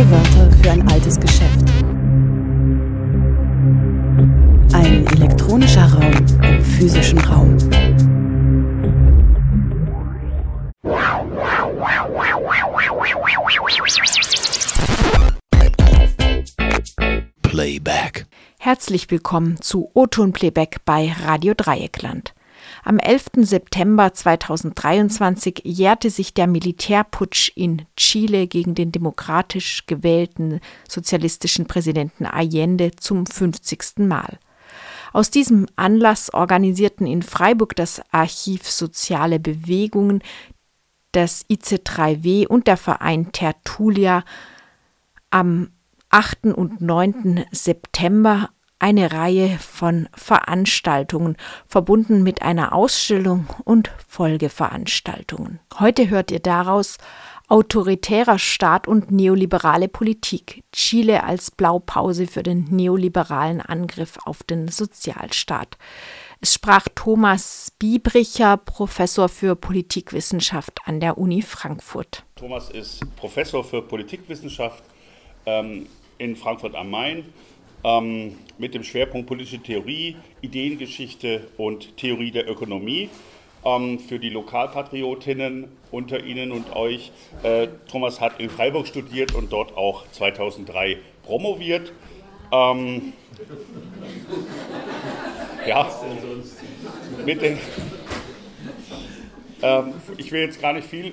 Neue Wörter für ein altes Geschäft. Ein elektronischer Raum im physischen Raum. Playback. Herzlich willkommen zu O-Ton Playback bei Radio Dreieckland. Am 11. September 2023 jährte sich der Militärputsch in Chile gegen den demokratisch gewählten sozialistischen Präsidenten Allende zum 50. Mal. Aus diesem Anlass organisierten in Freiburg das Archiv Soziale Bewegungen, das IC3W und der Verein Tertulia am 8. und 9. September eine Reihe von Veranstaltungen, verbunden mit einer Ausstellung und Folgeveranstaltungen. Heute hört ihr daraus Autoritärer Staat und neoliberale Politik. Chile als Blaupause für den neoliberalen Angriff auf den Sozialstaat. Es sprach Thomas Biebricher, Professor für Politikwissenschaft an der Uni Frankfurt. Thomas ist Professor für Politikwissenschaft ähm, in Frankfurt am Main ähm, mit dem Schwerpunkt politische Theorie, Ideengeschichte und Theorie der Ökonomie. Ähm, für die Lokalpatriotinnen unter Ihnen und euch. Äh, Thomas hat in Freiburg studiert und dort auch 2003 promoviert. Ähm, ja, mit den, ähm, ich will jetzt gar nicht viel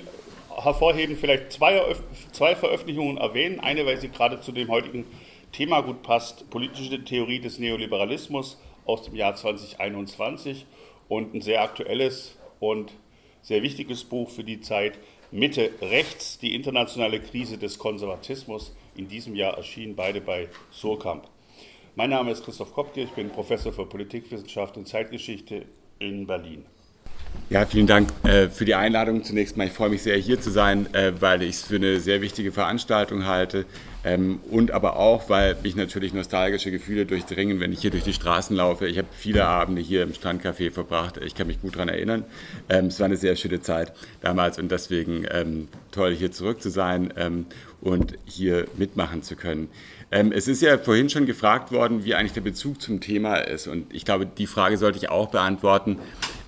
hervorheben, vielleicht zwei, zwei Veröffentlichungen erwähnen. Eine, weil sie gerade zu dem heutigen Thema gut passt, politische Theorie des Neoliberalismus aus dem Jahr 2021 und ein sehr aktuelles und sehr wichtiges Buch für die Zeit Mitte rechts, die internationale Krise des Konservatismus. In diesem Jahr erschienen beide bei Surkamp. Mein Name ist Christoph Kopke, ich bin Professor für Politikwissenschaft und Zeitgeschichte in Berlin. Ja, vielen Dank äh, für die Einladung. Zunächst mal, ich freue mich sehr, hier zu sein, äh, weil ich es für eine sehr wichtige Veranstaltung halte ähm, und aber auch, weil mich natürlich nostalgische Gefühle durchdringen, wenn ich hier durch die Straßen laufe. Ich habe viele Abende hier im Strandcafé verbracht. Ich kann mich gut daran erinnern. Ähm, es war eine sehr schöne Zeit damals und deswegen ähm, toll, hier zurück zu sein und hier mitmachen zu können. Ähm, es ist ja vorhin schon gefragt worden, wie eigentlich der Bezug zum Thema ist. Und ich glaube, die Frage sollte ich auch beantworten,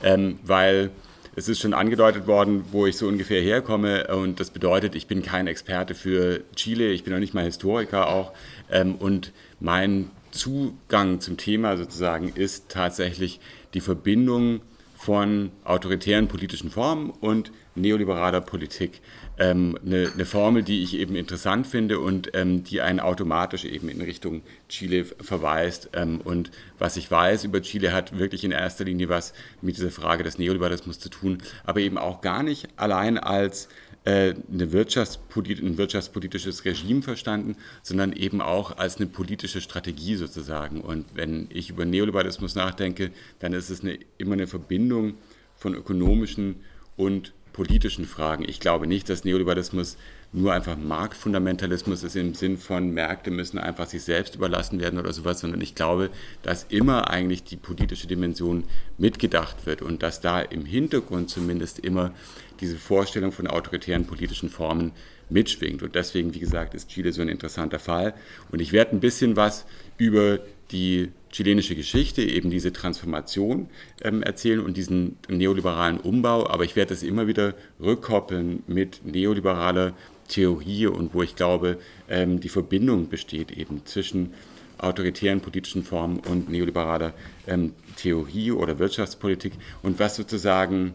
ähm, weil es ist schon angedeutet worden, wo ich so ungefähr herkomme. Und das bedeutet, ich bin kein Experte für Chile, ich bin auch nicht mal Historiker auch. Ähm, und mein Zugang zum Thema sozusagen ist tatsächlich die Verbindung von autoritären politischen Formen und neoliberaler Politik ähm, eine, eine, Formel, die ich eben interessant finde und ähm, die einen automatisch eben in Richtung Chile verweist. Ähm, und was ich weiß über Chile hat wirklich in erster Linie was mit dieser Frage des Neoliberalismus zu tun, aber eben auch gar nicht allein als äh, eine Wirtschaftspolit ein wirtschaftspolitisches Regime verstanden, sondern eben auch als eine politische Strategie sozusagen. Und wenn ich über Neoliberalismus nachdenke, dann ist es eine, immer eine Verbindung von ökonomischen und politischen Fragen. Ich glaube nicht, dass Neoliberalismus nur einfach Marktfundamentalismus ist im Sinn von Märkte müssen einfach sich selbst überlassen werden oder sowas, sondern ich glaube, dass immer eigentlich die politische Dimension mitgedacht wird und dass da im Hintergrund zumindest immer diese Vorstellung von autoritären politischen Formen mitschwingt. Und deswegen, wie gesagt, ist Chile so ein interessanter Fall. Und ich werde ein bisschen was über die chilenische Geschichte, eben diese Transformation ähm, erzählen und diesen neoliberalen Umbau, aber ich werde das immer wieder rückkoppeln mit neoliberaler Theorie und wo ich glaube, ähm, die Verbindung besteht eben zwischen autoritären politischen Formen und neoliberaler ähm, Theorie oder Wirtschaftspolitik und was sozusagen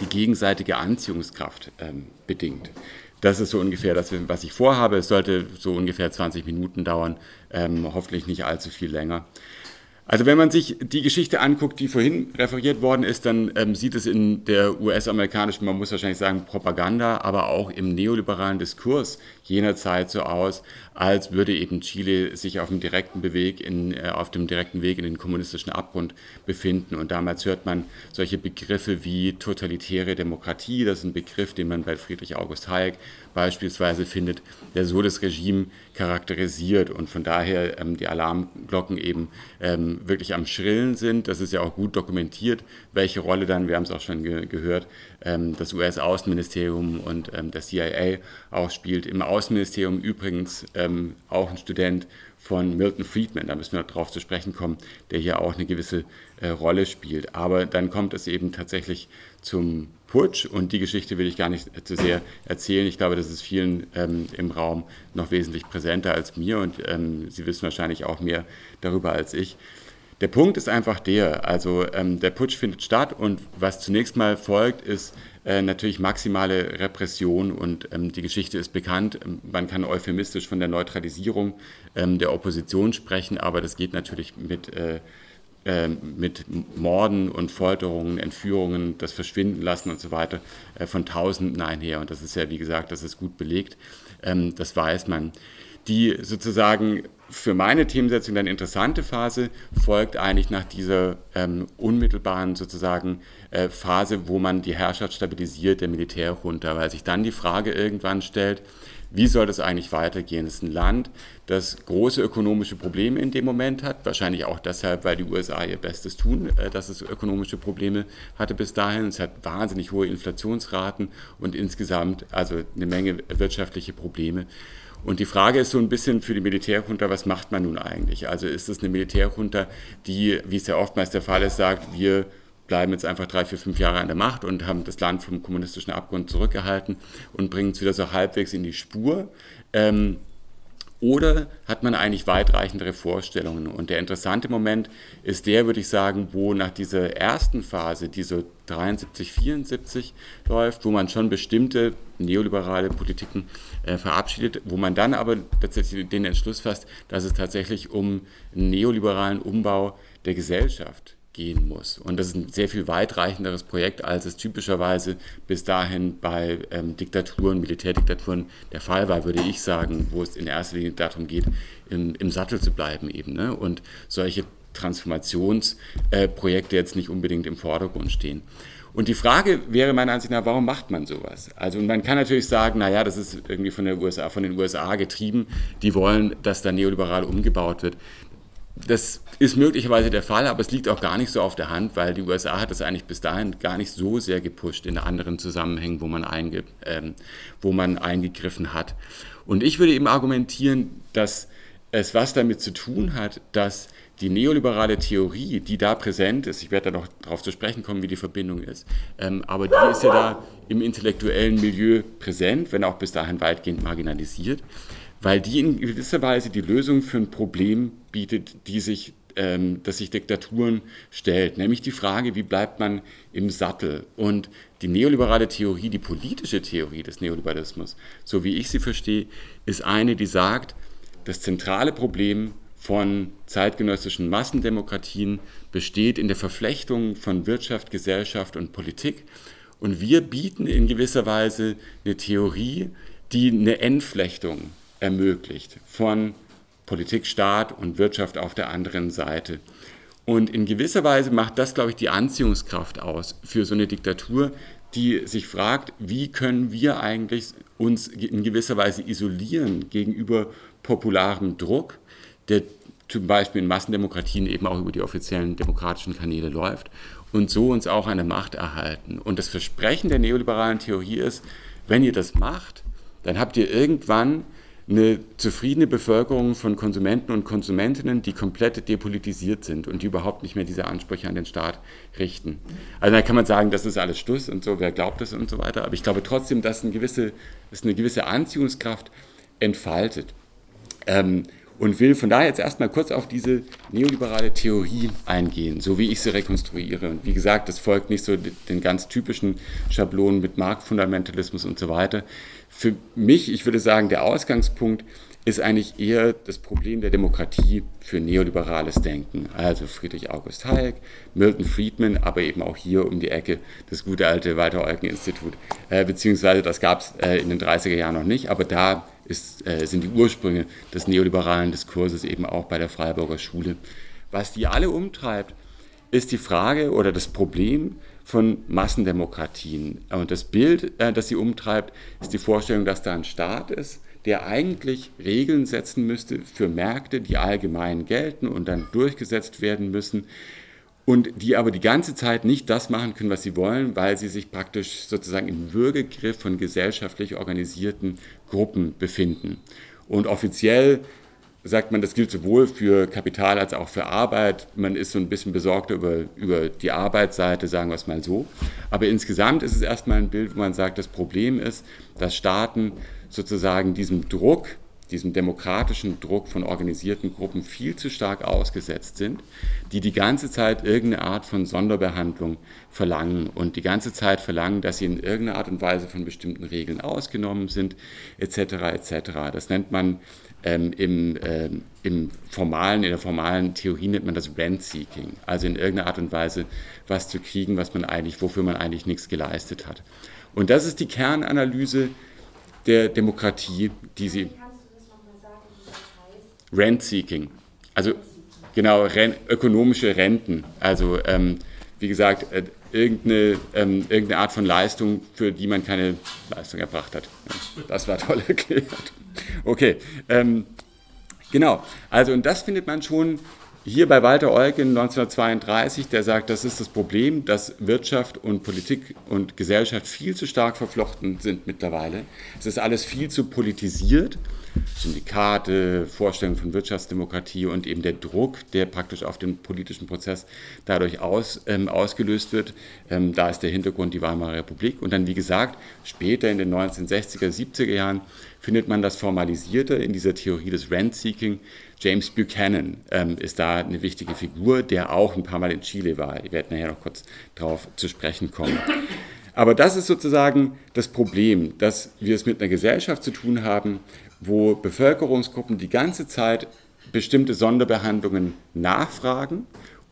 die gegenseitige Anziehungskraft ähm, bedingt. Das ist so ungefähr das, was ich vorhabe. Es sollte so ungefähr 20 Minuten dauern, ähm, hoffentlich nicht allzu viel länger. Also wenn man sich die Geschichte anguckt, die vorhin referiert worden ist, dann ähm, sieht es in der US-amerikanischen, man muss wahrscheinlich sagen, Propaganda, aber auch im neoliberalen Diskurs jener Zeit so aus, als würde eben Chile sich auf dem direkten Weg in, äh, auf dem direkten Weg in den kommunistischen Abgrund befinden. Und damals hört man solche Begriffe wie totalitäre Demokratie, das ist ein Begriff, den man bei Friedrich August Hayek beispielsweise findet, der so das Regime charakterisiert und von daher ähm, die Alarmglocken eben ähm, wirklich am Schrillen sind. Das ist ja auch gut dokumentiert, welche Rolle dann, wir haben es auch schon ge gehört, ähm, das US-Außenministerium und ähm, der CIA auch spielt. Im Außenministerium übrigens ähm, auch ein Student von Milton Friedman, da müssen wir darauf zu sprechen kommen, der hier auch eine gewisse äh, Rolle spielt. Aber dann kommt es eben tatsächlich zum Putsch und die Geschichte will ich gar nicht zu sehr erzählen. Ich glaube, das ist vielen ähm, im Raum noch wesentlich präsenter als mir und ähm, Sie wissen wahrscheinlich auch mehr darüber als ich. Der Punkt ist einfach der, also ähm, der Putsch findet statt und was zunächst mal folgt, ist äh, natürlich maximale Repression und ähm, die Geschichte ist bekannt. Man kann euphemistisch von der Neutralisierung ähm, der Opposition sprechen, aber das geht natürlich mit äh, mit Morden und Folterungen, Entführungen, das Verschwinden lassen und so weiter äh, von Tausenden einher. Und das ist ja, wie gesagt, das ist gut belegt. Ähm, das weiß man. Die sozusagen für meine Themensetzung dann interessante Phase folgt eigentlich nach dieser ähm, unmittelbaren sozusagen äh, Phase, wo man die Herrschaft stabilisiert, der Militärjunta, weil sich dann die Frage irgendwann stellt, wie soll das eigentlich weitergehen? Es ist ein Land, das große ökonomische Probleme in dem Moment hat, wahrscheinlich auch deshalb, weil die USA ihr Bestes tun, äh, dass es ökonomische Probleme hatte bis dahin. Es hat wahnsinnig hohe Inflationsraten und insgesamt also eine Menge wirtschaftliche Probleme. Und die Frage ist so ein bisschen für die Militärjunta, was macht man nun eigentlich? Also ist es eine Militärjunta, die, wie es ja oftmals der Fall ist, sagt, wir bleiben jetzt einfach drei, vier, fünf Jahre an der Macht und haben das Land vom kommunistischen Abgrund zurückgehalten und bringen es wieder so halbwegs in die Spur. Ähm, oder hat man eigentlich weitreichendere Vorstellungen? Und der interessante Moment ist der, würde ich sagen, wo nach dieser ersten Phase, die so 73, 74 läuft, wo man schon bestimmte neoliberale Politiken äh, verabschiedet, wo man dann aber tatsächlich den Entschluss fasst, dass es tatsächlich um einen neoliberalen Umbau der Gesellschaft gehen muss. Und das ist ein sehr viel weitreichenderes Projekt, als es typischerweise bis dahin bei ähm, Diktaturen, Militärdiktaturen der Fall war, würde ich sagen, wo es in erster Linie darum geht, im, im Sattel zu bleiben eben. Ne? Und solche Transformationsprojekte äh, jetzt nicht unbedingt im Vordergrund stehen. Und die Frage wäre meiner Ansicht nach, warum macht man sowas? Also man kann natürlich sagen, naja, das ist irgendwie von, der USA, von den USA getrieben, die wollen, dass da neoliberal umgebaut wird. Das ist möglicherweise der Fall, aber es liegt auch gar nicht so auf der Hand, weil die USA hat das eigentlich bis dahin gar nicht so sehr gepusht in anderen Zusammenhängen, wo man, einge, ähm, wo man eingegriffen hat. Und ich würde eben argumentieren, dass es was damit zu tun hat, dass die neoliberale Theorie, die da präsent ist, ich werde da noch darauf zu sprechen kommen, wie die Verbindung ist, ähm, aber die ist ja da im intellektuellen Milieu präsent, wenn auch bis dahin weitgehend marginalisiert weil die in gewisser Weise die Lösung für ein Problem bietet, die sich, ähm, das sich Diktaturen stellt, nämlich die Frage, wie bleibt man im Sattel? Und die neoliberale Theorie, die politische Theorie des Neoliberalismus, so wie ich sie verstehe, ist eine, die sagt, das zentrale Problem von zeitgenössischen Massendemokratien besteht in der Verflechtung von Wirtschaft, Gesellschaft und Politik. Und wir bieten in gewisser Weise eine Theorie, die eine Entflechtung ermöglicht von Politik, Staat und Wirtschaft auf der anderen Seite. Und in gewisser Weise macht das, glaube ich, die Anziehungskraft aus für so eine Diktatur, die sich fragt, wie können wir eigentlich uns in gewisser Weise isolieren gegenüber popularem Druck, der zum Beispiel in Massendemokratien eben auch über die offiziellen demokratischen Kanäle läuft und so uns auch eine Macht erhalten. Und das Versprechen der neoliberalen Theorie ist, wenn ihr das macht, dann habt ihr irgendwann eine zufriedene Bevölkerung von Konsumenten und Konsumentinnen, die komplett depolitisiert sind und die überhaupt nicht mehr diese Ansprüche an den Staat richten. Also da kann man sagen, das ist alles Schluss und so, wer glaubt das und so weiter. Aber ich glaube trotzdem, dass eine gewisse, dass eine gewisse Anziehungskraft entfaltet. Ähm, und will von daher jetzt erstmal kurz auf diese neoliberale Theorie eingehen, so wie ich sie rekonstruiere. Und wie gesagt, das folgt nicht so den ganz typischen Schablonen mit Marktfundamentalismus und so weiter, für mich, ich würde sagen, der Ausgangspunkt ist eigentlich eher das Problem der Demokratie für neoliberales Denken. Also Friedrich August Hayek, Milton Friedman, aber eben auch hier um die Ecke das gute alte Walter-Eucken-Institut. Äh, beziehungsweise das gab es äh, in den 30er Jahren noch nicht, aber da ist, äh, sind die Ursprünge des neoliberalen Diskurses eben auch bei der Freiburger Schule. Was die alle umtreibt, ist die Frage oder das Problem von Massendemokratien. Und das Bild, äh, das sie umtreibt, ist die Vorstellung, dass da ein Staat ist, der eigentlich Regeln setzen müsste für Märkte, die allgemein gelten und dann durchgesetzt werden müssen und die aber die ganze Zeit nicht das machen können, was sie wollen, weil sie sich praktisch sozusagen im Würgegriff von gesellschaftlich organisierten Gruppen befinden. Und offiziell sagt man, das gilt sowohl für Kapital als auch für Arbeit. Man ist so ein bisschen besorgter über, über die Arbeitsseite, sagen wir es mal so. Aber insgesamt ist es erstmal ein Bild, wo man sagt, das Problem ist, dass Staaten sozusagen diesem Druck, diesem demokratischen Druck von organisierten Gruppen viel zu stark ausgesetzt sind, die die ganze Zeit irgendeine Art von Sonderbehandlung verlangen und die ganze Zeit verlangen, dass sie in irgendeiner Art und Weise von bestimmten Regeln ausgenommen sind, etc. etc. Das nennt man ähm, im, ähm, im formalen, in der formalen Theorie nennt man das Rent-Seeking, also in irgendeiner Art und Weise was zu kriegen, was man eigentlich, wofür man eigentlich nichts geleistet hat. Und das ist die Kernanalyse der Demokratie, die sie. Rent-Seeking. Also genau, ren, ökonomische Renten. Also ähm, wie gesagt, äh, irgendeine, ähm, irgendeine Art von Leistung, für die man keine Leistung erbracht hat. Das war toll erklärt. Okay, ähm, genau. Also und das findet man schon hier bei Walter Eugen 1932, der sagt, das ist das Problem, dass Wirtschaft und Politik und Gesellschaft viel zu stark verflochten sind mittlerweile. Es ist alles viel zu politisiert. Syndikate, Vorstellungen von Wirtschaftsdemokratie und eben der Druck, der praktisch auf den politischen Prozess dadurch aus, ähm, ausgelöst wird. Ähm, da ist der Hintergrund die Weimarer Republik. Und dann, wie gesagt, später in den 1960er, 70er Jahren findet man das formalisierte in dieser Theorie des Rent-Seeking James Buchanan ähm, ist da eine wichtige Figur, der auch ein paar Mal in Chile war. Ich werde nachher noch kurz darauf zu sprechen kommen. Aber das ist sozusagen das Problem, dass wir es mit einer Gesellschaft zu tun haben, wo Bevölkerungsgruppen die ganze Zeit bestimmte Sonderbehandlungen nachfragen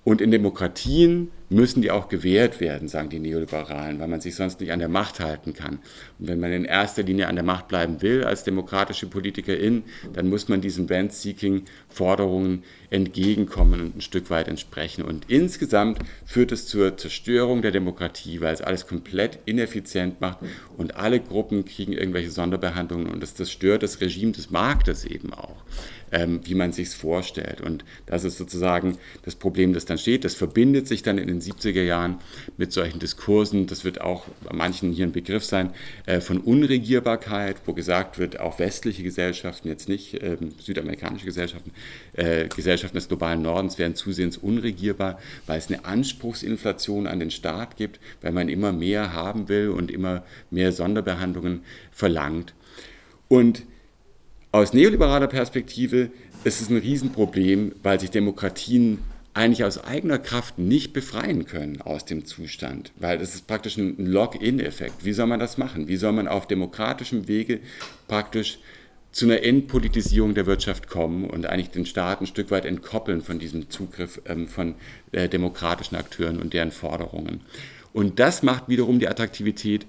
und in Demokratien müssen die auch gewährt werden, sagen die Neoliberalen, weil man sich sonst nicht an der Macht halten kann. Und wenn man in erster Linie an der Macht bleiben will als demokratische Politikerin, dann muss man diesen Rent-Seeking-Forderungen entgegenkommen und ein Stück weit entsprechen. Und insgesamt führt es zur Zerstörung der Demokratie, weil es alles komplett ineffizient macht und alle Gruppen kriegen irgendwelche Sonderbehandlungen und es zerstört das Regime des Marktes eben auch ähm, wie man sich es vorstellt. Und das ist sozusagen das Problem, das dann steht. Das verbindet sich dann in den 70er Jahren mit solchen Diskursen. Das wird auch bei manchen hier ein Begriff sein äh, von Unregierbarkeit, wo gesagt wird, auch westliche Gesellschaften, jetzt nicht äh, südamerikanische Gesellschaften, äh, Gesellschaften des globalen Nordens werden zusehends unregierbar, weil es eine Anspruchsinflation an den Staat gibt, weil man immer mehr haben will und immer mehr Sonderbehandlungen verlangt. Und aus neoliberaler Perspektive ist es ein Riesenproblem, weil sich Demokratien eigentlich aus eigener Kraft nicht befreien können aus dem Zustand, weil das ist praktisch ein Lock-in-Effekt. Wie soll man das machen? Wie soll man auf demokratischem Wege praktisch zu einer Entpolitisierung der Wirtschaft kommen und eigentlich den Staat ein Stück weit entkoppeln von diesem Zugriff ähm, von äh, demokratischen Akteuren und deren Forderungen. Und das macht wiederum die Attraktivität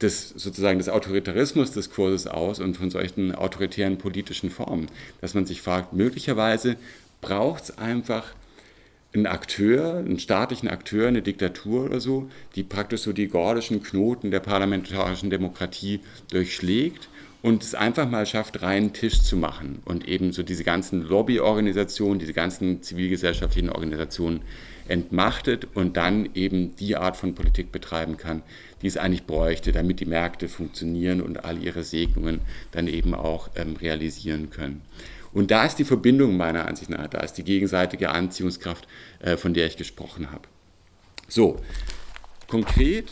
des, sozusagen des Autoritarismus-Diskurses aus und von solchen autoritären politischen Formen, dass man sich fragt, möglicherweise braucht es einfach einen Akteur, einen staatlichen Akteur, eine Diktatur oder so, die praktisch so die gordischen Knoten der parlamentarischen Demokratie durchschlägt und es einfach mal schafft, reinen Tisch zu machen und eben so diese ganzen Lobbyorganisationen, diese ganzen zivilgesellschaftlichen Organisationen entmachtet und dann eben die Art von Politik betreiben kann, die es eigentlich bräuchte, damit die Märkte funktionieren und all ihre Segnungen dann eben auch ähm, realisieren können. Und da ist die Verbindung meiner Ansicht nach, da ist die gegenseitige Anziehungskraft, äh, von der ich gesprochen habe. So, konkret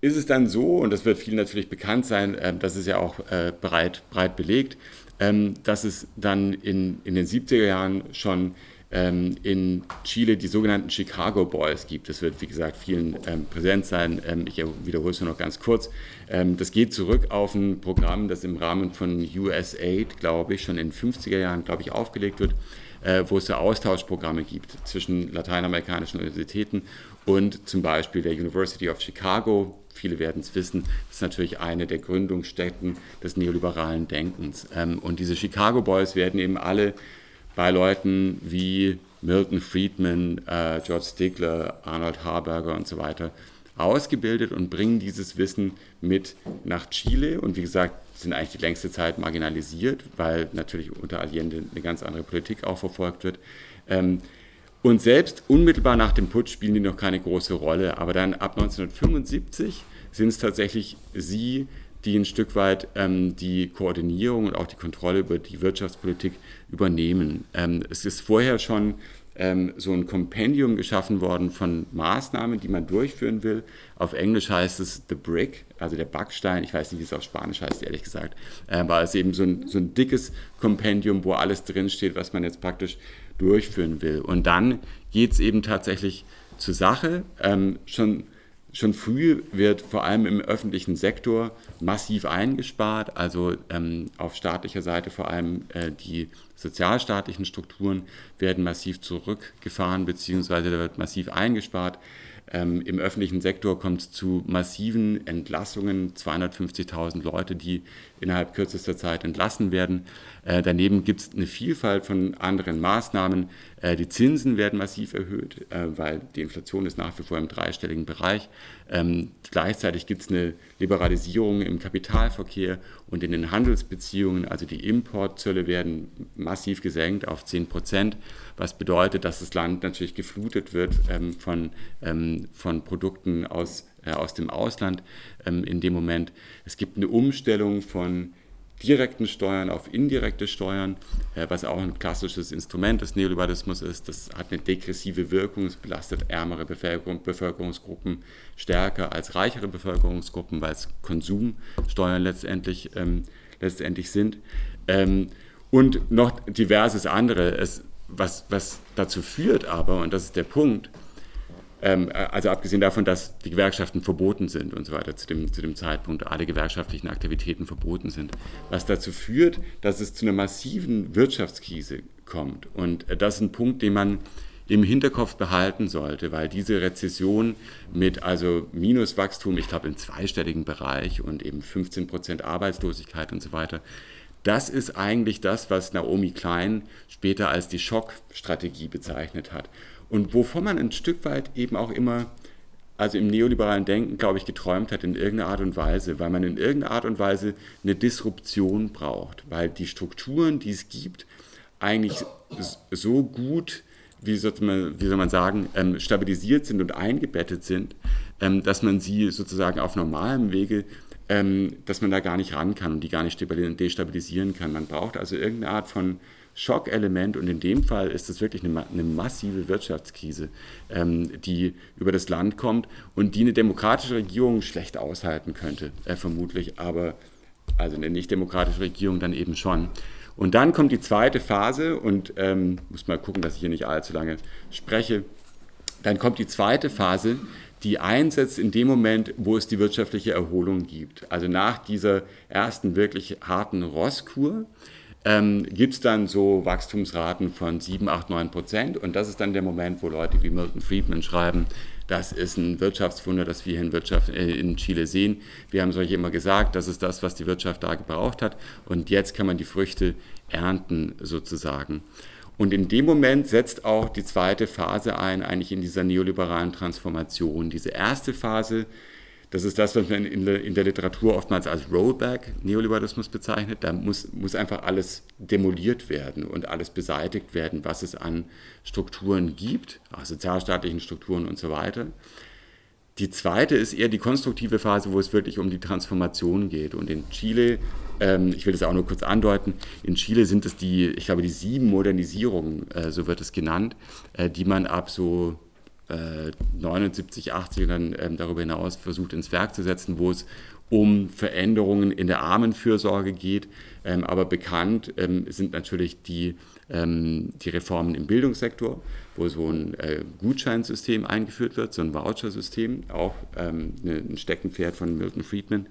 ist es dann so, und das wird vielen natürlich bekannt sein, äh, das ist ja auch äh, breit, breit belegt, ähm, dass es dann in, in den 70er Jahren schon ähm, in Chile die sogenannten Chicago Boys gibt. Das wird, wie gesagt, vielen ähm, präsent sein. Ähm, ich wiederhole es nur noch ganz kurz. Ähm, das geht zurück auf ein Programm, das im Rahmen von USAID, glaube ich, schon in den 50er Jahren, glaube ich, aufgelegt wird, äh, wo es so Austauschprogramme gibt zwischen lateinamerikanischen Universitäten und zum Beispiel der University of Chicago viele werden es wissen, das ist natürlich eine der Gründungsstätten des neoliberalen Denkens. Ähm, und diese Chicago Boys werden eben alle bei Leuten wie Milton Friedman, äh, George Stigler, Arnold Harberger und so weiter ausgebildet und bringen dieses Wissen mit nach Chile. Und wie gesagt, sind eigentlich die längste Zeit marginalisiert, weil natürlich unter Allende eine ganz andere Politik auch verfolgt wird. Ähm, und selbst unmittelbar nach dem Putsch spielen die noch keine große Rolle. Aber dann ab 1975 sind es tatsächlich sie, die ein Stück weit ähm, die Koordinierung und auch die Kontrolle über die Wirtschaftspolitik übernehmen. Ähm, es ist vorher schon ähm, so ein Kompendium geschaffen worden von Maßnahmen, die man durchführen will. Auf Englisch heißt es The Brick, also der Backstein. Ich weiß nicht, wie es auf Spanisch heißt, ehrlich gesagt. Äh, aber es ist eben so ein, so ein dickes Kompendium, wo alles drinsteht, was man jetzt praktisch durchführen will. Und dann geht es eben tatsächlich zur Sache. Ähm, schon Schon früh wird vor allem im öffentlichen Sektor massiv eingespart, also ähm, auf staatlicher Seite vor allem äh, die sozialstaatlichen Strukturen werden massiv zurückgefahren, beziehungsweise da wird massiv eingespart. Ähm, Im öffentlichen Sektor kommt es zu massiven Entlassungen, 250.000 Leute, die innerhalb kürzester Zeit entlassen werden. Äh, daneben gibt es eine Vielfalt von anderen Maßnahmen. Äh, die Zinsen werden massiv erhöht, äh, weil die Inflation ist nach wie vor im dreistelligen Bereich. Ähm, gleichzeitig gibt es eine Liberalisierung im Kapitalverkehr und in den Handelsbeziehungen. Also die Importzölle werden massiv gesenkt auf 10 Prozent, was bedeutet, dass das Land natürlich geflutet wird ähm, von, ähm, von Produkten aus, äh, aus dem Ausland ähm, in dem Moment. Es gibt eine Umstellung von direkten Steuern auf indirekte Steuern, äh, was auch ein klassisches Instrument des Neoliberalismus ist. Das hat eine degressive Wirkung, es belastet ärmere Bevölkerung, Bevölkerungsgruppen stärker als reichere Bevölkerungsgruppen, weil es Konsumsteuern letztendlich, ähm, letztendlich sind. Ähm, und noch diverses andere, es, was, was dazu führt aber, und das ist der Punkt, also abgesehen davon, dass die Gewerkschaften verboten sind und so weiter zu dem, zu dem Zeitpunkt, alle gewerkschaftlichen Aktivitäten verboten sind, was dazu führt, dass es zu einer massiven Wirtschaftskrise kommt. Und äh, das ist ein Punkt, den man im Hinterkopf behalten sollte, weil diese Rezession mit also Minuswachstum, ich glaube im zweistelligen Bereich und eben 15 Prozent Arbeitslosigkeit und so weiter, das ist eigentlich das, was Naomi Klein später als die Schockstrategie bezeichnet hat und wovon man ein Stück weit eben auch immer, also im neoliberalen Denken, glaube ich, geträumt hat in irgendeiner Art und Weise, weil man in irgendeiner Art und Weise eine Disruption braucht, weil die Strukturen, die es gibt, eigentlich so gut, wie soll man, wie soll man sagen, ähm, stabilisiert sind und eingebettet sind, ähm, dass man sie sozusagen auf normalem Wege ähm, dass man da gar nicht ran kann und die gar nicht destabilisieren kann. Man braucht also irgendeine Art von Schockelement und in dem Fall ist es wirklich eine, eine massive Wirtschaftskrise, ähm, die über das Land kommt und die eine demokratische Regierung schlecht aushalten könnte, äh, vermutlich, aber also eine nicht demokratische Regierung dann eben schon. Und dann kommt die zweite Phase und ähm, muss mal gucken, dass ich hier nicht allzu lange spreche. Dann kommt die zweite Phase, die einsetzt in dem Moment, wo es die wirtschaftliche Erholung gibt. Also nach dieser ersten wirklich harten Rosskur ähm, gibt es dann so Wachstumsraten von 7, 8, 9 Prozent. Und das ist dann der Moment, wo Leute wie Milton Friedman schreiben, das ist ein Wirtschaftswunder, das wir in, Wirtschaft, äh, in Chile sehen. Wir haben es euch immer gesagt, das ist das, was die Wirtschaft da gebraucht hat. Und jetzt kann man die Früchte ernten sozusagen. Und in dem Moment setzt auch die zweite Phase ein, eigentlich in dieser neoliberalen Transformation. Diese erste Phase das ist das, was man in der, Literatur oftmals als Rollback-Neoliberalismus bezeichnet. Da muss, muss einfach alles demoliert werden und alles beseitigt werden, was es an Strukturen gibt, auch sozialstaatlichen Strukturen und so weiter. Die zweite ist eher die konstruktive Phase, wo es wirklich um die Transformation geht. Und in Chile, ähm, ich will das auch nur kurz andeuten, in Chile sind es die, ich glaube, die sieben Modernisierungen, äh, so wird es genannt, äh, die man ab so 79, 80 und dann ähm, darüber hinaus versucht ins Werk zu setzen, wo es um Veränderungen in der Armenfürsorge geht. Ähm, aber bekannt ähm, sind natürlich die, ähm, die Reformen im Bildungssektor, wo so ein äh, Gutscheinsystem eingeführt wird, so ein Vouchersystem, auch ähm, ne, ein Steckenpferd von Milton Friedman.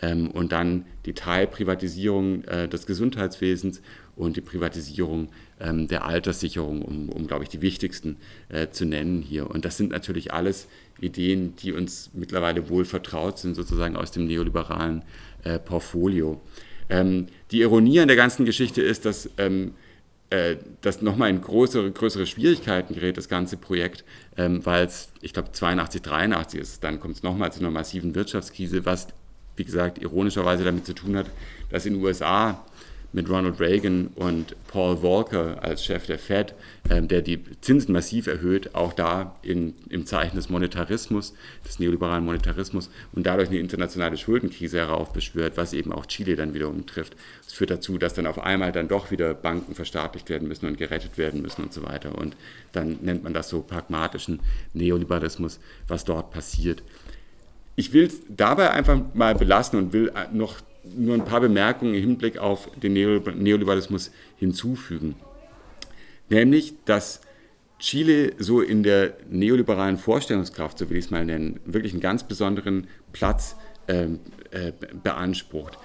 Ähm, und dann die Teilprivatisierung äh, des Gesundheitswesens und die Privatisierung ähm, der Alterssicherung, um, um glaube ich, die wichtigsten äh, zu nennen hier. Und das sind natürlich alles Ideen, die uns mittlerweile wohl vertraut sind, sozusagen aus dem neoliberalen äh, Portfolio. Ähm, die Ironie an der ganzen Geschichte ist, dass ähm, äh, das nochmal in größere, größere Schwierigkeiten gerät, das ganze Projekt, ähm, weil es, ich glaube, 82, 83 ist. Dann kommt es nochmal zu einer massiven Wirtschaftskrise, was, wie gesagt, ironischerweise damit zu tun hat, dass in den USA mit Ronald Reagan und Paul Volcker als Chef der Fed, ähm, der die Zinsen massiv erhöht, auch da in, im Zeichen des Monetarismus, des neoliberalen Monetarismus und dadurch eine internationale Schuldenkrise heraufbeschwört, was eben auch Chile dann wiederum trifft. Das führt dazu, dass dann auf einmal dann doch wieder Banken verstaatlicht werden müssen und gerettet werden müssen und so weiter. Und dann nennt man das so pragmatischen Neoliberalismus, was dort passiert. Ich will es dabei einfach mal belassen und will noch nur ein paar Bemerkungen im Hinblick auf den Neoliberalismus hinzufügen. Nämlich, dass Chile so in der neoliberalen Vorstellungskraft, so will ich es mal nennen, wirklich einen ganz besonderen Platz äh, äh, beansprucht,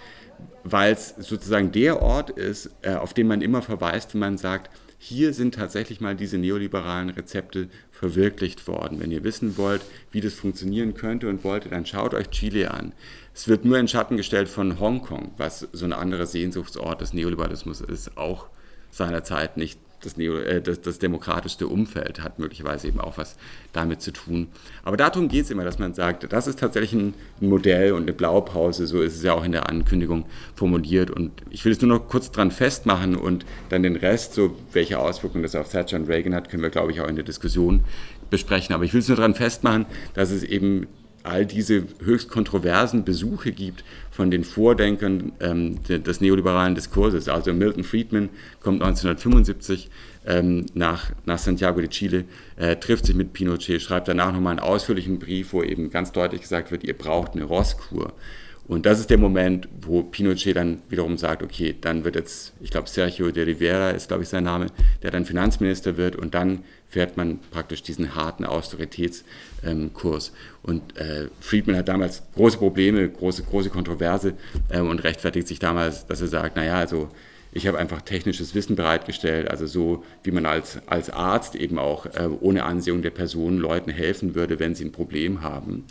weil es sozusagen der Ort ist, äh, auf den man immer verweist, wenn man sagt, hier sind tatsächlich mal diese neoliberalen Rezepte verwirklicht worden. Wenn ihr wissen wollt, wie das funktionieren könnte und wollt, dann schaut euch Chile an. Es wird nur in Schatten gestellt von Hongkong, was so ein anderer Sehnsuchtsort des Neoliberalismus ist, auch seinerzeit nicht das, Neo, äh, das, das, demokratischste Umfeld hat möglicherweise eben auch was damit zu tun. Aber darum geht es immer, dass man sagt, das ist tatsächlich ein, Modell und eine Blaupause, so ist es ja auch in der Ankündigung formuliert. Und ich will es nur noch kurz dran festmachen und dann den Rest, so welche Auswirkungen das auf Thatcher und Reagan hat, können wir, glaube ich, auch in der Diskussion besprechen. Aber ich will es nur dran festmachen, dass es eben all diese höchst kontroversen Besuche gibt von den Vordenkern ähm, des neoliberalen Diskurses. Also Milton Friedman kommt 1975 ähm, nach, nach Santiago de Chile, äh, trifft sich mit Pinochet, schreibt danach nochmal einen ausführlichen Brief, wo eben ganz deutlich gesagt wird, ihr braucht eine Rosskur. Und das ist der Moment, wo Pinochet dann wiederum sagt, okay, dann wird jetzt, ich glaube, Sergio de Rivera ist, glaube ich, sein Name, der dann Finanzminister wird und dann fährt man praktisch diesen harten Austeritätskurs. Und äh, Friedman hat damals große Probleme, große, große Kontroverse äh, und rechtfertigt sich damals, dass er sagt, naja, also ich habe einfach technisches Wissen bereitgestellt, also so, wie man als, als Arzt eben auch äh, ohne Ansehung der Person Leuten helfen würde, wenn sie ein Problem haben.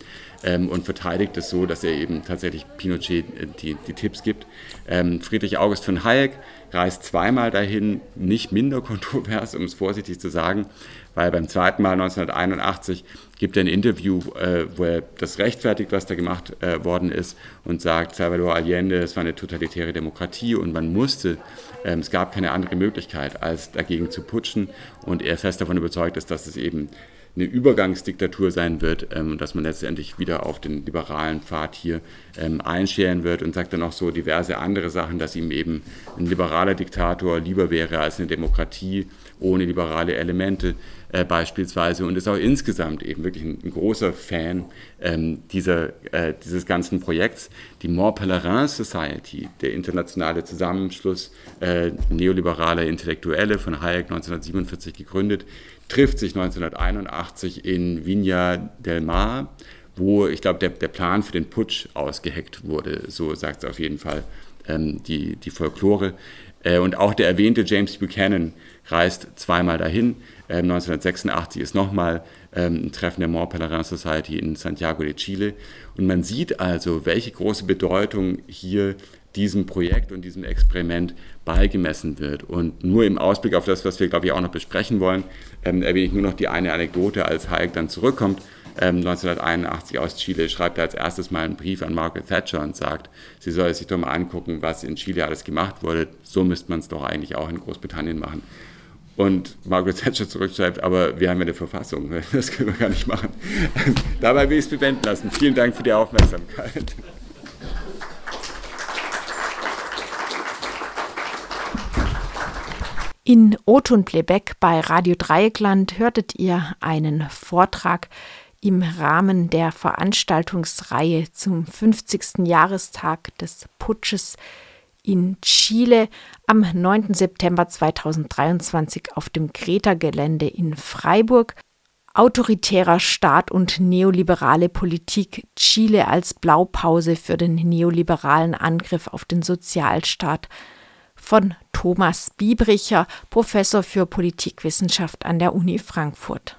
Ähm, und verteidigt es so, dass er eben tatsächlich Pinochet äh, die, die Tipps gibt. Ähm, Friedrich August von Hayek reist zweimal dahin, nicht minder kontrovers, um es vorsichtig zu sagen, weil beim zweiten Mal 1981 gibt er ein Interview, äh, wo er das rechtfertigt, was da gemacht äh, worden ist und sagt, Salvador Allende, es war eine totalitäre Demokratie und man musste, ähm, es gab keine andere Möglichkeit, als dagegen zu putschen. Und er fest davon überzeugt ist, dass es eben eine Übergangsdiktatur sein wird ähm, dass man letztendlich wieder auf den liberalen Pfad hier ähm, einscheren wird und sagt dann auch so diverse andere Sachen, dass ihm eben ein liberaler Diktator lieber wäre als eine Demokratie ohne liberale Elemente äh, beispielsweise und ist auch insgesamt eben wirklich ein, ein großer Fan ähm, dieser, äh, dieses ganzen Projekts. Die Mont Pelerin Society, der internationale Zusammenschluss äh, neoliberaler Intellektuelle von Hayek 1947 gegründet, trifft sich 1981 in Viña del Mar, wo ich glaube, der, der Plan für den Putsch ausgeheckt wurde, so sagt es auf jeden Fall ähm, die, die Folklore. Äh, und auch der erwähnte James Buchanan reist zweimal dahin. Äh, 1986 ist nochmal ähm, ein Treffen der Mont Pelerin Society in Santiago de Chile. Und man sieht also, welche große Bedeutung hier diesem Projekt und diesem Experiment beigemessen wird. Und nur im Ausblick auf das, was wir, glaube ich, auch noch besprechen wollen, ähm, erwähne ich nur noch die eine Anekdote, als Hayek dann zurückkommt, ähm, 1981 aus Chile, schreibt er als erstes mal einen Brief an Margaret Thatcher und sagt, sie soll sich doch mal angucken, was in Chile alles gemacht wurde. So müsste man es doch eigentlich auch in Großbritannien machen. Und Margaret Thatcher zurückschreibt, aber wir haben ja eine Verfassung, das können wir gar nicht machen. Dabei will ich es bewenden lassen. Vielen Dank für die Aufmerksamkeit. In Oton Playback bei Radio Dreieckland hörtet ihr einen Vortrag im Rahmen der Veranstaltungsreihe zum 50. Jahrestag des Putsches in Chile am 9. September 2023 auf dem Greta-Gelände in Freiburg. Autoritärer Staat und neoliberale Politik Chile als Blaupause für den neoliberalen Angriff auf den Sozialstaat von Thomas Biebricher, Professor für Politikwissenschaft an der Uni Frankfurt.